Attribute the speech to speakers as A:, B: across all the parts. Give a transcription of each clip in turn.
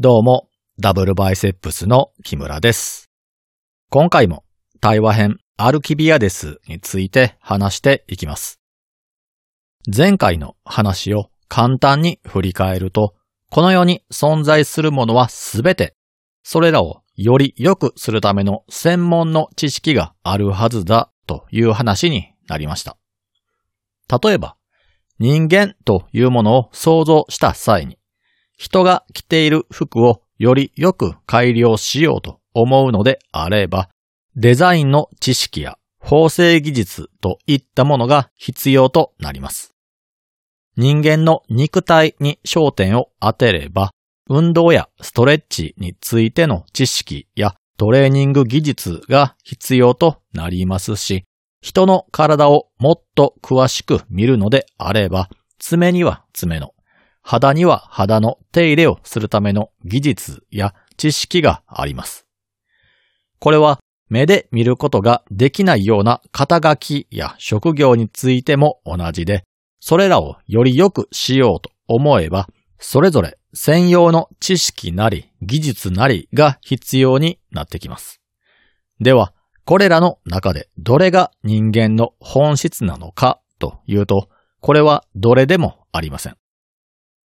A: どうも、ダブルバイセップスの木村です。今回も対話編アルキビアデスについて話していきます。前回の話を簡単に振り返ると、この世に存在するものはすべて、それらをより良くするための専門の知識があるはずだという話になりました。例えば、人間というものを想像した際に、人が着ている服をよりよく改良しようと思うのであれば、デザインの知識や縫製技術といったものが必要となります。人間の肉体に焦点を当てれば、運動やストレッチについての知識やトレーニング技術が必要となりますし、人の体をもっと詳しく見るのであれば、爪には爪の、肌には肌の手入れをするための技術や知識があります。これは目で見ることができないような肩書きや職業についても同じで、それらをより良くしようと思えば、それぞれ専用の知識なり技術なりが必要になってきます。では、これらの中でどれが人間の本質なのかというと、これはどれでもありません。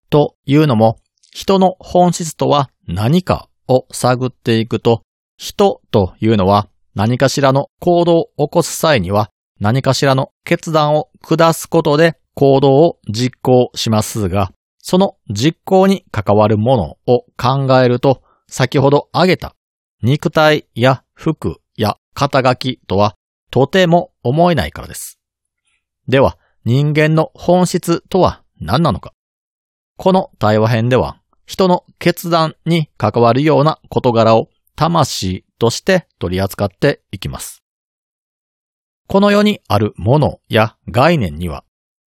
A: というのも、人の本質とは何かを探っていくと、人というのは何かしらの行動を起こす際には何かしらの決断を下すことで行動を実行しますが、その実行に関わるものを考えると、先ほど挙げた肉体や服や肩書きとはとても思えないからです。では、人間の本質とは何なのか？この対話編では、人の決断に関わるような事柄を魂として取り扱っていきます。この世にあるものや概念には、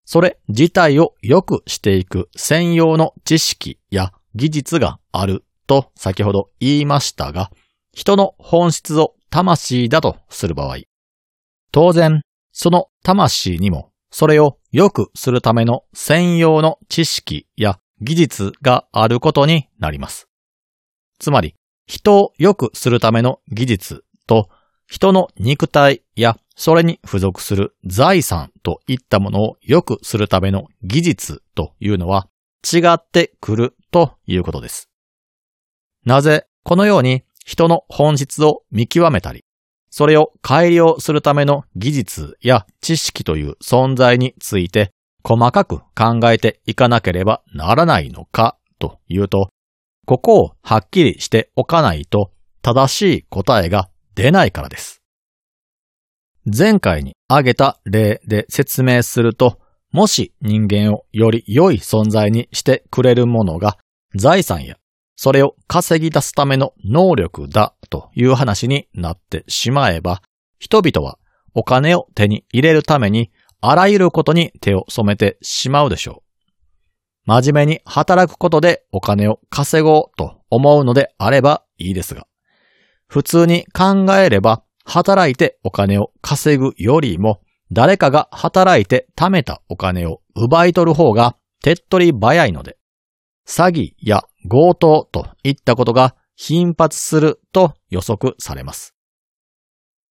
A: それ自体を良くしていく専用の知識や技術があると先ほど言いましたが、人の本質を魂だとする場合、当然、その魂にもそれを良くするための専用の知識や技術があることになります。つまり、人を良くするための技術と、人の肉体やそれに付属する財産といったものを良くするための技術というのは違ってくるということです。なぜこのように人の本質を見極めたり、それを改良するための技術や知識という存在について細かく考えていかなければならないのかというと、ここをはっきりしておかないと正しい答えが出ないからです。前回に挙げた例で説明すると、もし人間をより良い存在にしてくれるものが財産やそれを稼ぎ出すための能力だという話になってしまえば、人々はお金を手に入れるためにあらゆることに手を染めてしまうでしょう。真面目に働くことでお金を稼ごうと思うのであればいいですが、普通に考えれば働いてお金を稼ぐよりも誰かが働いて貯めたお金を奪い取る方が手っ取り早いので、詐欺や強盗といったことが頻発すると予測されます。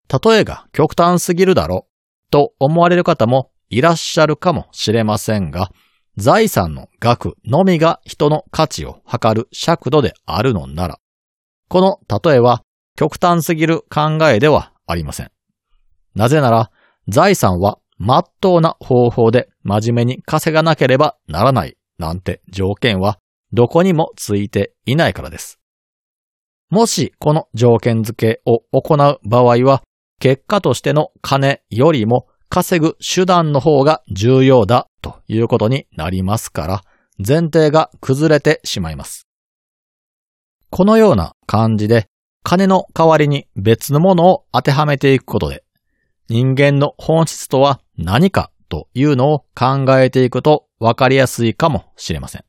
A: 例えが極端すぎるだろうと思われる方もいらっしゃるかもしれませんが、財産の額のみが人の価値を測る尺度であるのなら、この例えは極端すぎる考えではありません。なぜなら、財産は真っ当な方法で真面目に稼がなければならないなんて条件はどこにもついていないからです。もしこの条件付けを行う場合は、結果としての金よりも稼ぐ手段の方が重要だということになりますから、前提が崩れてしまいます。このような感じで、金の代わりに別のものを当てはめていくことで、人間の本質とは何かというのを考えていくと分かりやすいかもしれません。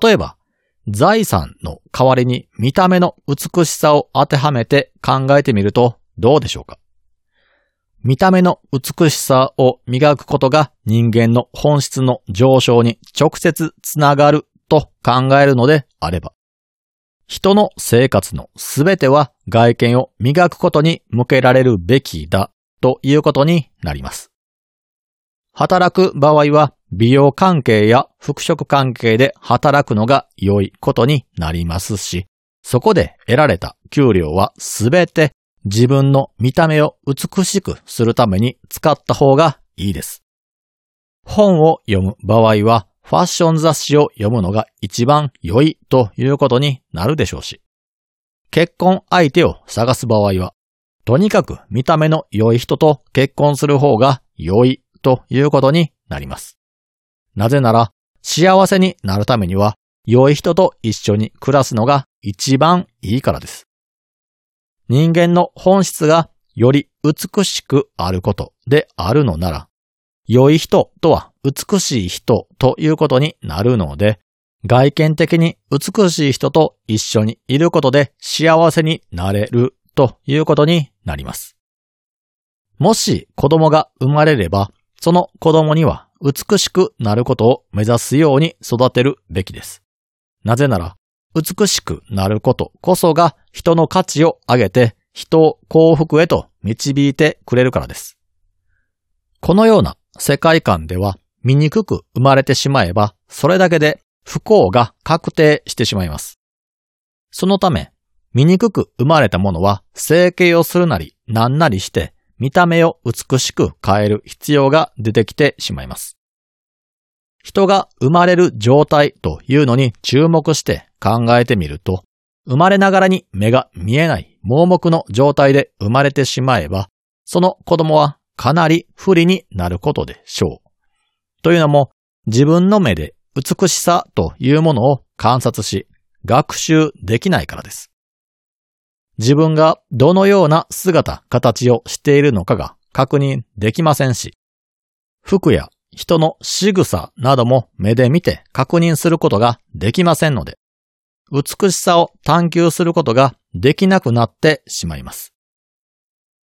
A: 例えば、財産の代わりに見た目の美しさを当てはめて考えてみるとどうでしょうか？見た目の美しさを磨くことが人間の本質の上昇に直接つながると考えるのであれば、人の生活のすべては外見を磨くことに向けられるべきだということになります。働く場合は美容関係や服飾関係で働くのが良いことになりますし、そこで得られた給料はすべて自分の見た目を美しくするために使った方がいいです。本を読む場合はファッション雑誌を読むのが一番良いということになるでしょうし、結婚相手を探す場合は、とにかく見た目の良い人と結婚する方が良いということになります。なぜなら、幸せになるためには、良い人と一緒に暮らすのが一番いいからです。人間の本質がより美しくあることであるのなら、良い人とは美しい人ということになるので、外見的に美しい人と一緒にいることで幸せになれるということになります。もし子供が生まれれば、その子供には美しくなることを目指すように育てるべきです。なぜなら、美しくなることこそが人の価値を上げて人を幸福へと導いてくれるからです。このような世界観では醜く生まれてしまえば、それだけで不幸が確定してしまいます。そのため、醜く生まれたものは整形をするなりななりして見た目を美しく変える必要が出てきてしまいます。人が生まれる状態というのに注目して考えてみると、生まれながらに目が見えない盲目の状態で生まれてしまえば、その子供はかなり不利になることでしょう。というのも、自分の目で美しさというものを観察し、学習できないからです。自分がどのような姿、形をしているのかが確認できませんし、服や人の仕草なども目で見て確認することができませんので、美しさを探求することができなくなってしまいます。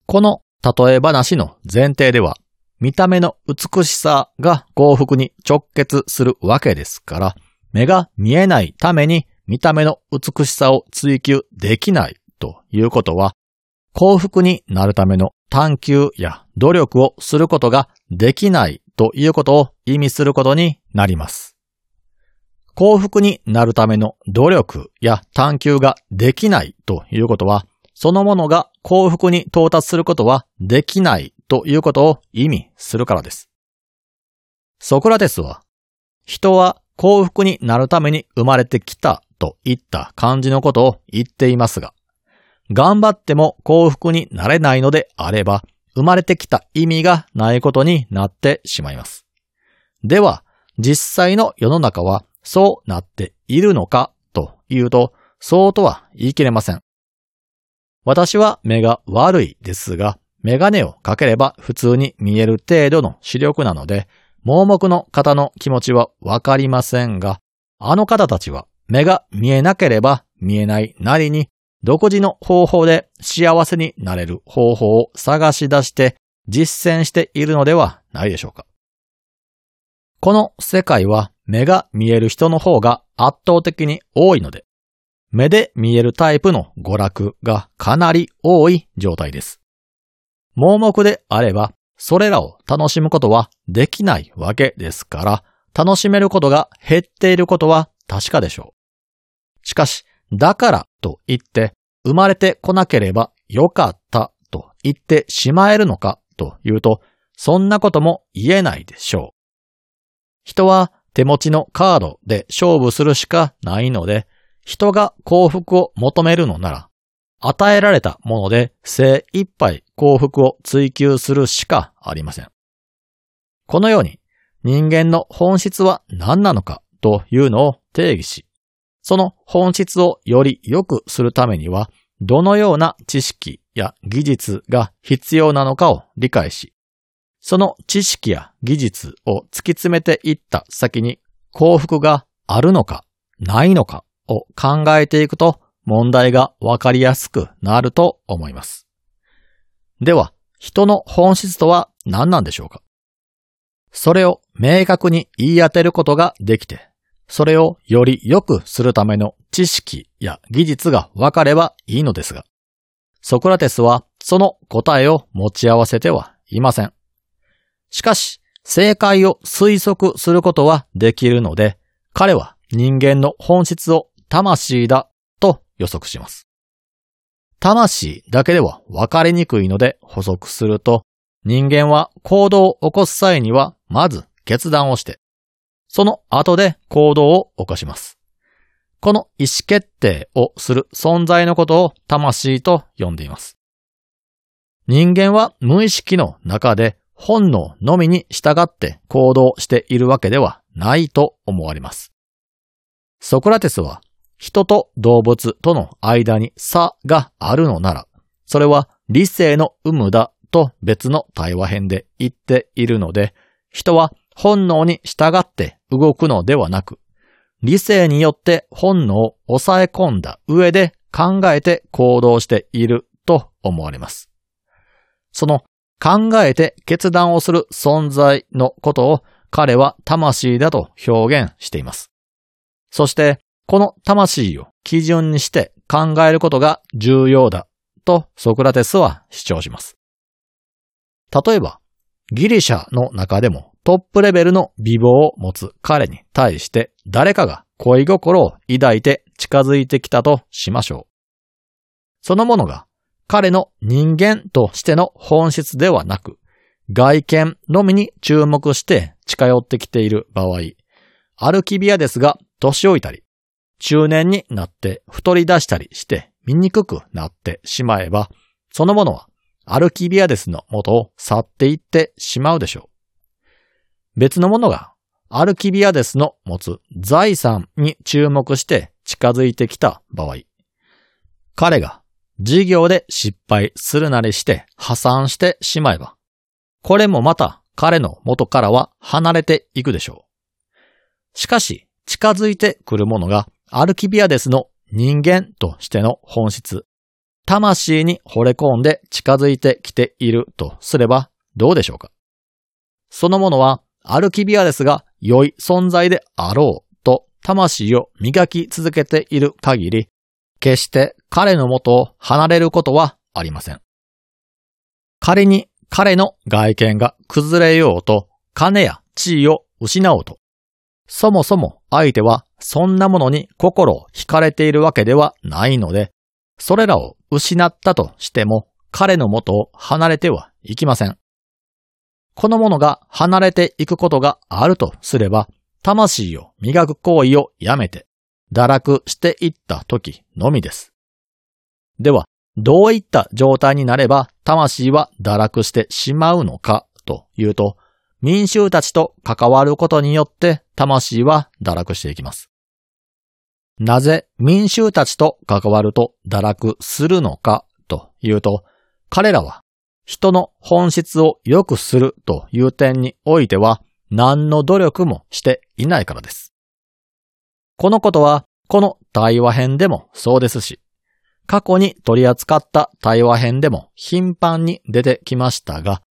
A: この例え話の前提では、見た目の美しさが幸福に直結するわけですから、目が見えないために見た目の美しさを追求できないということは、幸福になるための探求や努力をすることができないということを意味することになります。幸福になるための努力や探求ができないということは、そのものが幸福に到達することはできないということを意味するからです。ソクラテスは、人は幸福になるために生まれてきたといった感じのことを言っていますが、頑張っても幸福になれないのであれば、生まれてきた意味がないことになってしまいます。では、実際の世の中はそうなっているのかというと、そうとは言い切れません。私は目が悪いですが、メガネをかければ普通に見える程度の視力なので、盲目の方の気持ちはわかりませんが、あの方たちは目が見えなければ見えないなりに、独自の方法で幸せになれる方法を探し出して実践しているのではないでしょうか。この世界は目が見える人の方が圧倒的に多いので、目で見えるタイプの娯楽がかなり多い状態です。盲目であれば、それらを楽しむことはできないわけですから、楽しめることが減っていることは確かでしょう。しかし、だからと言って、生まれてこなければよかったと言ってしまえるのかというと、そんなことも言えないでしょう。人は手持ちのカードで勝負するしかないので、人が幸福を求めるのなら、与えられたもので精一杯幸福を追求するしかありません。このように人間の本質は何なのかというのを定義し、その本質をより良くするためには、どのような知識や技術が必要なのかを理解し、その知識や技術を突き詰めていった先に幸福があるのかないのかを考えていくと問題がわかりやすくなると思います。では、人の本質とは何なんでしょうか？それを明確に言い当てることができて、それをより良くするための知識や技術が分かればいいのですが、ソクラテスはその答えを持ち合わせてはいません。しかし、正解を推測することはできるので、彼は人間の本質を魂だと予測します。魂だけでは分かりにくいので補足すると、人間は行動を起こす際には、まず決断をして、その後で行動を起こします。この意思決定をする存在のことを魂と呼んでいます。人間は無意識の中で本能のみに従って行動しているわけではないと思われます。ソクラテスは人と動物との間に差があるのなら、それは理性の有無だと別の対話編で言っているので、人は本能に従って動くのではなく、理性によって本能を抑え込んだ上で考えて行動していると思われます。その考えて決断をする存在のことを彼は魂だと表現しています。そして、この魂を基準にして考えることが重要だとソクラテスは主張します。例えば、ギリシャの中でもトップレベルの美貌を持つ彼に対して誰かが恋心を抱いて近づいてきたとしましょう。そのものが彼の人間としての本質ではなく、外見のみに注目して近寄ってきている場合、アルキビアですが年老いたり、中年になって太り出したりして見にくくなってしまえば、そのものはアルキビアデスの元を去っていってしまうでしょう。別のものがアルキビアデスの持つ財産に注目して近づいてきた場合、彼が事業で失敗するなりして破産してしまえば、これもまた彼の元からは離れていくでしょう。しかし、近づいてくるものがアルキビアデスの人間としての本質、魂に惚れ込んで近づいてきているとすればどうでしょうか？そのものはアルキビアデスが良い存在であろうと魂を磨き続けている限り、決して彼の元を離れることはありません。仮に彼の外見が崩れようと、金や地位を失おうと、そもそも相手はそんなものに心を惹かれているわけではないので、それらを失ったとしても彼の元を離れてはいきません。このものが離れていくことがあるとすれば、魂を磨く行為をやめて、堕落していった時のみです。では、どういった状態になれば魂は堕落してしまうのかというと、民衆たちと関わることによって魂は堕落していきます。なぜ民衆たちと関わると堕落するのかというと、彼らは人の本質を良くするという点においては何の努力もしていないからです。このことはこの対話編でもそうですし、過去に取り扱った対話編でも頻繁に出てきましたが、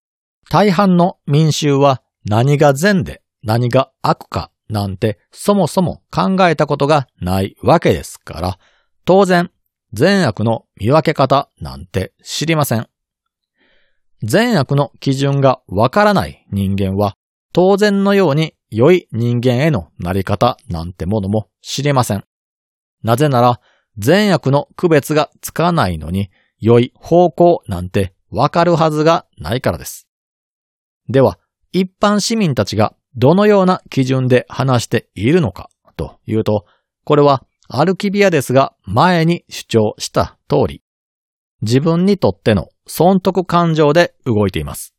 A: 大半の民衆は何が善で何が悪かなんてそもそも考えたことがないわけですから、当然善悪の見分け方なんて知りません。善悪の基準がわからない人間は当然のように良い人間へのなり方なんてものも知りません。なぜなら善悪の区別がつかないのに良い方向なんてわかるはずがないからです。では、一般市民たちがどのような基準で話しているのかというと、これはアルキビアですが前に主張した通り、自分にとっての損得感情で動いています。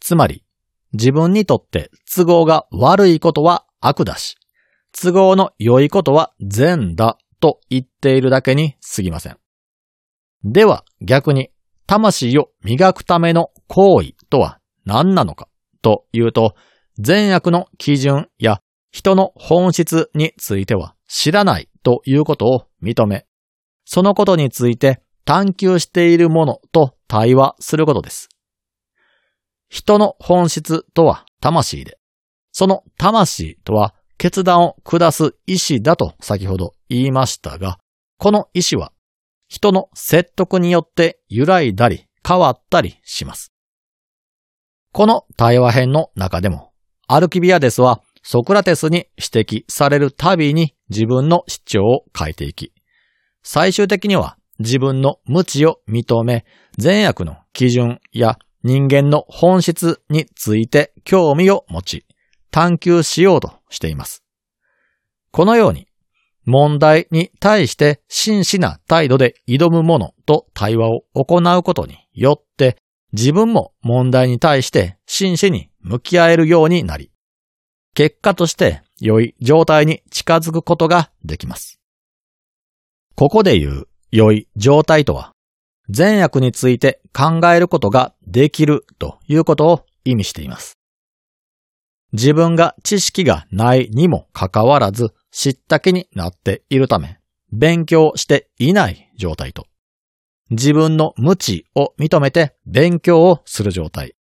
A: つまり、自分にとって都合が悪いことは悪だし、都合の良いことは善だと言っているだけに過ぎません。では逆に、魂を磨くための行為とは何なのかというと、善悪の基準や人の本質については知らないということを認め、そのことについて探求しているものと対話することです。人の本質とは魂で、その魂とは決断を下す意志だと先ほど言いましたが、この意志は人の説得によって揺らいだり変わったりします。この対話編の中でも、アルキビアデスはソクラテスに指摘されるたびに自分の主張を変えていき、最終的には自分の無知を認め、善悪の基準や人間の本質について興味を持ち、探求しようとしています。このように、問題に対して真摯な態度で挑む者と対話を行うことによって、自分も問題に対して真摯に向き合えるようになり、結果として良い状態に近づくことができます。ここで言う良い状態とは、善悪について考えることができるということを意味しています。自分が知識がないにもかかわらず知った気になっているため、勉強していない状態と、自分の無知を認めて勉強をする状態。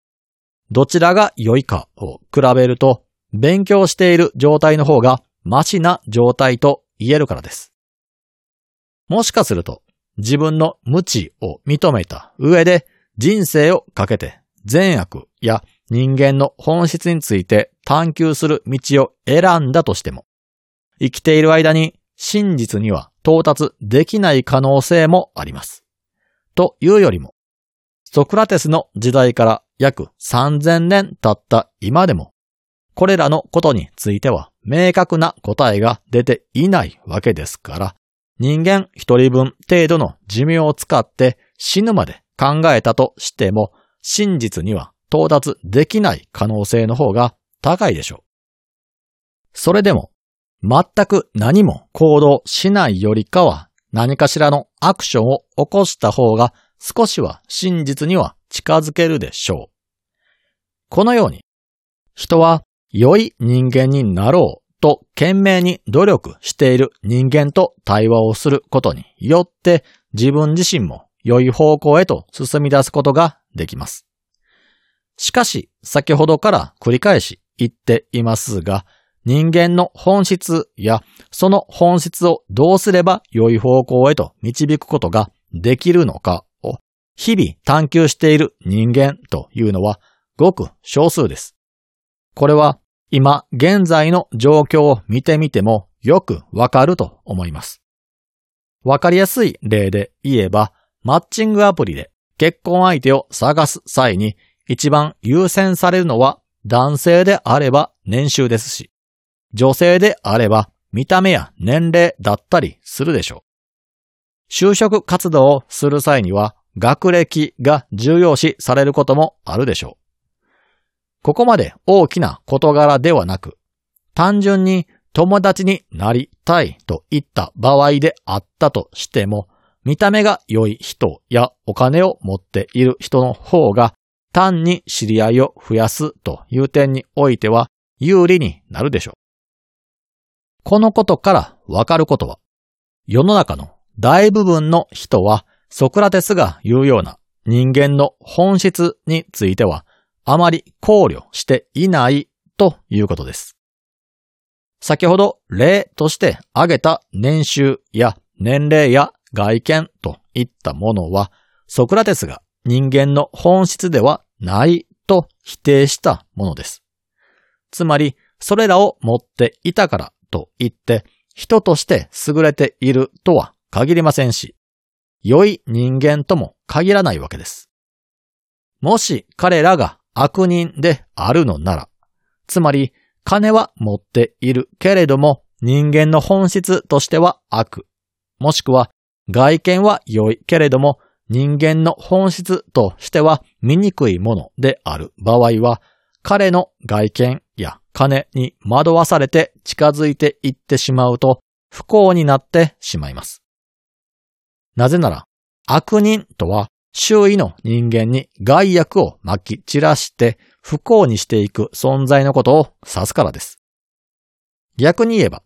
A: どちらが良いかを比べると、勉強している状態の方がマシな状態と言えるからです。もしかすると、自分の無知を認めた上で人生をかけて善悪や人間の本質について探求する道を選んだとしても、生きている間に真実には到達できない可能性もあります。というよりも、ソクラテスの時代から約3000年経った今でも、これらのことについては明確な答えが出ていないわけですから、人間一人分程度の寿命を使って死ぬまで考えたとしても、真実には到達できない可能性の方が高いでしょう。それでも、全く何も行動しないよりかは何かしらのアクションを起こした方が少しは真実には近づけるでしょう。このように、人は良い人間になろうと懸命に努力している人間と対話をすることによって自分自身も良い方向へと進み出すことができます。しかし、先ほどから繰り返し言っていますが、人間の本質やその本質をどうすれば良い方向へと導くことができるのかを日々探求している人間というのはごく少数です。これは今現在の状況を見てみてもよくわかると思います。わかりやすい例で言えば、マッチングアプリで結婚相手を探す際に一番優先されるのは男性であれば年収ですし、女性であれば見た目や年齢だったりするでしょう。就職活動をする際には学歴が重要視されることもあるでしょう。ここまで大きな事柄ではなく、単純に友達になりたいといった場合であったとしても、見た目が良い人やお金を持っている人の方が単に知り合いを増やすという点においては有利になるでしょう。このことからわかることは、世の中の大部分の人はソクラテスが言うような人間の本質についてはあまり考慮していないということです。先ほど例として挙げた年収や年齢や外見といったものはソクラテスが人間の本質ではないと否定したものです。つまり、それらを持っていたからと言って、人として優れているとは限りませんし、良い人間とも限らないわけです。もし彼らが悪人であるのなら、つまり金は持っているけれども人間の本質としては悪、もしくは外見は良いけれども人間の本質としては醜いものである場合は、彼の外見や金に惑わされて近づいていってしまうと不幸になってしまいます。なぜなら、悪人とは周囲の人間に害悪を巻き散らして不幸にしていく存在のことを指すからです。逆に言えば、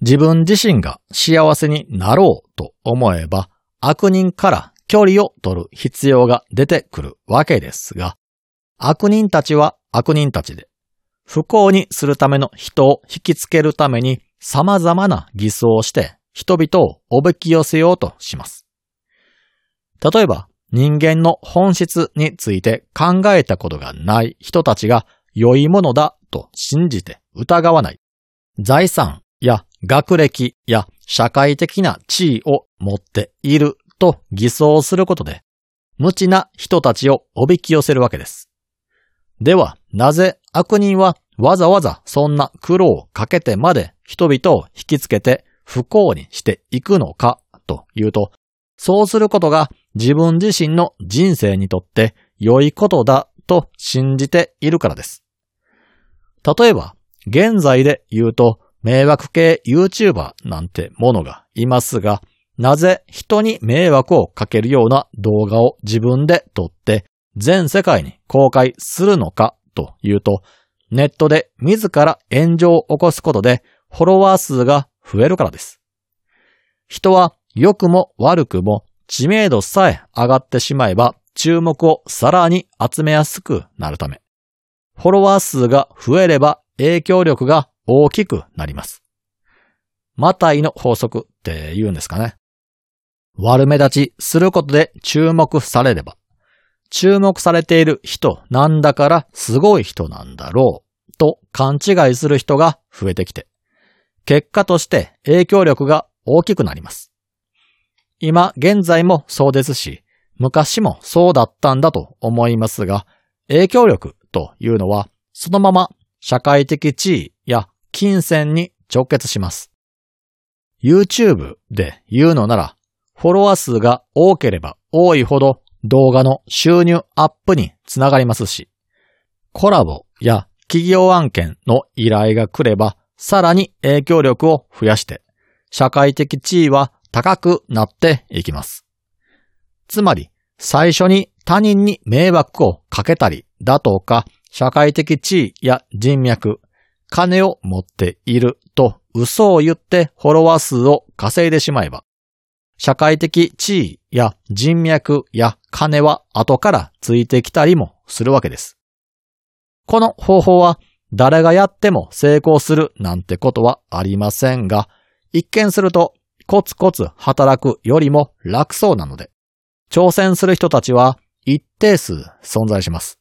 A: 自分自身が幸せになろうと思えば、悪人から距離を取る必要が出てくるわけですが、悪人たちは悪人たちで、不幸にするための人を引きつけるために様々な偽装をして人々をおびき寄せようとします。例えば、人間の本質について考えたことがない人たちが良いものだと信じて疑わない。財産や学歴や社会的な地位を持っていると偽装することで、無知な人たちをおびき寄せるわけです。では、なぜ悪人はわざわざそんな苦労をかけてまで人々を引きつけて不幸にしていくのかというと、そうすることが自分自身の人生にとって良いことだと信じているからです。例えば、現在で言うと迷惑系 YouTuber なんてものがいますが、なぜ人に迷惑をかけるような動画を自分で撮って全世界に公開するのかというと、ネットで自ら炎上を起こすことでフォロワー数が増えるからです。人は良くも悪くも知名度さえ上がってしまえば注目をさらに集めやすくなるため、フォロワー数が増えれば影響力が大きくなります。マタイの法則って言うんですかね。悪目立ちすることで注目されれば、注目されている人なんだからすごい人なんだろうと勘違いする人が増えてきて、結果として影響力が大きくなります。今現在もそうですし、昔もそうだったんだと思いますが、影響力というのはそのまま社会的地位や金銭に直結します。YouTube で言うのなら、フォロワー数が多ければ多いほど動画の収入アップにつながりますし、コラボや企業案件の依頼が来ればさらに影響力を増やして、社会的地位は高くなっていきます。つまり、最初に他人に迷惑をかけたりだとか、社会的地位や人脈、金を持っていると嘘を言ってフォロワー数を稼いでしまえば、社会的地位や人脈や金は後からついてきたりもするわけです。この方法は誰がやっても成功するなんてことはありませんが、一見するとコツコツ働くよりも楽そうなので、挑戦する人たちは一定数存在します。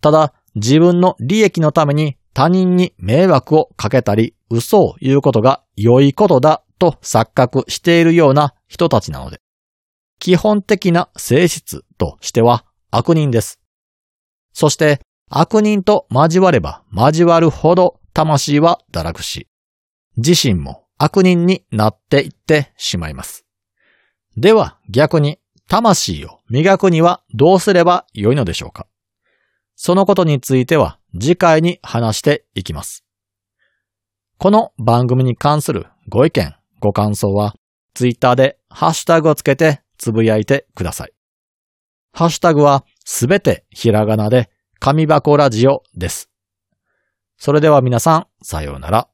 A: ただ、自分の利益のために他人に迷惑をかけたり嘘を言うことが良いことだと錯覚しているような人たちなので、基本的な性質としては悪人です。そして悪人と交われば交わるほど魂は堕落し、自身も悪人になっていってしまいます。では逆に魂を磨くにはどうすればよいのでしょうか？そのことについては次回に話していきます。この番組に関するご意見、ご感想はツイッターでハッシュタグをつけてつぶやいてください。ハッシュタグはすべてひらがなで紙箱ラジオです。それでは皆さん、さようなら。